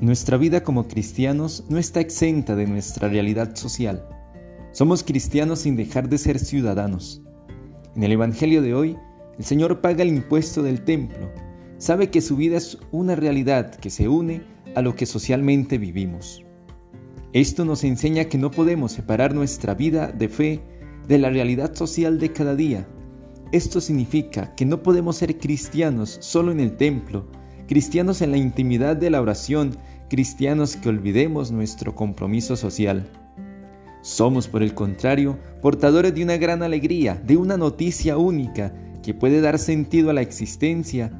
Nuestra vida como cristianos no está exenta de nuestra realidad social. Somos cristianos sin dejar de ser ciudadanos. En el Evangelio de hoy, el Señor paga el impuesto del templo. Sabe que su vida es una realidad que se une a lo que socialmente vivimos. Esto nos enseña que no podemos separar nuestra vida de fe de la realidad social de cada día. Esto significa que no podemos ser cristianos solo en el templo, cristianos en la intimidad de la oración, cristianos que olvidemos nuestro compromiso social. Somos, por el contrario, portadores de una gran alegría, de una noticia única que puede dar sentido a la existencia.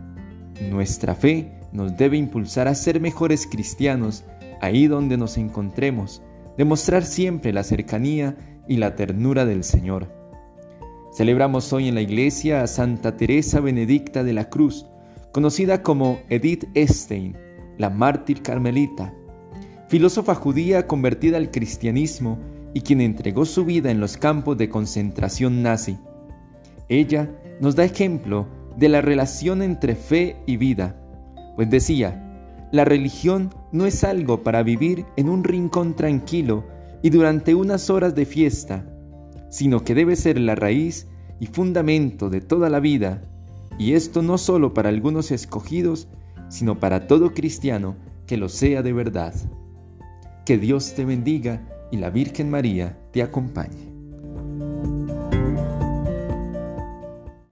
Nuestra fe nos debe impulsar a ser mejores cristianos ahí donde nos encontremos, demostrar siempre la cercanía y la ternura del Señor. Celebramos hoy en la iglesia a Santa Teresa Benedicta de la Cruz, conocida como Edith Stein, la mártir carmelita, filósofa judía convertida al cristianismo y quien entregó su vida en los campos de concentración nazi. Ella nos da ejemplo de la relación entre fe y vida, pues decía, la religión no es algo para vivir en un rincón tranquilo y durante unas horas de fiesta, sino que debe ser la raíz y fundamento de toda la vida y esto no solo para algunos escogidos, sino para todo cristiano que lo sea de verdad. Que Dios te bendiga y la Virgen María te acompañe.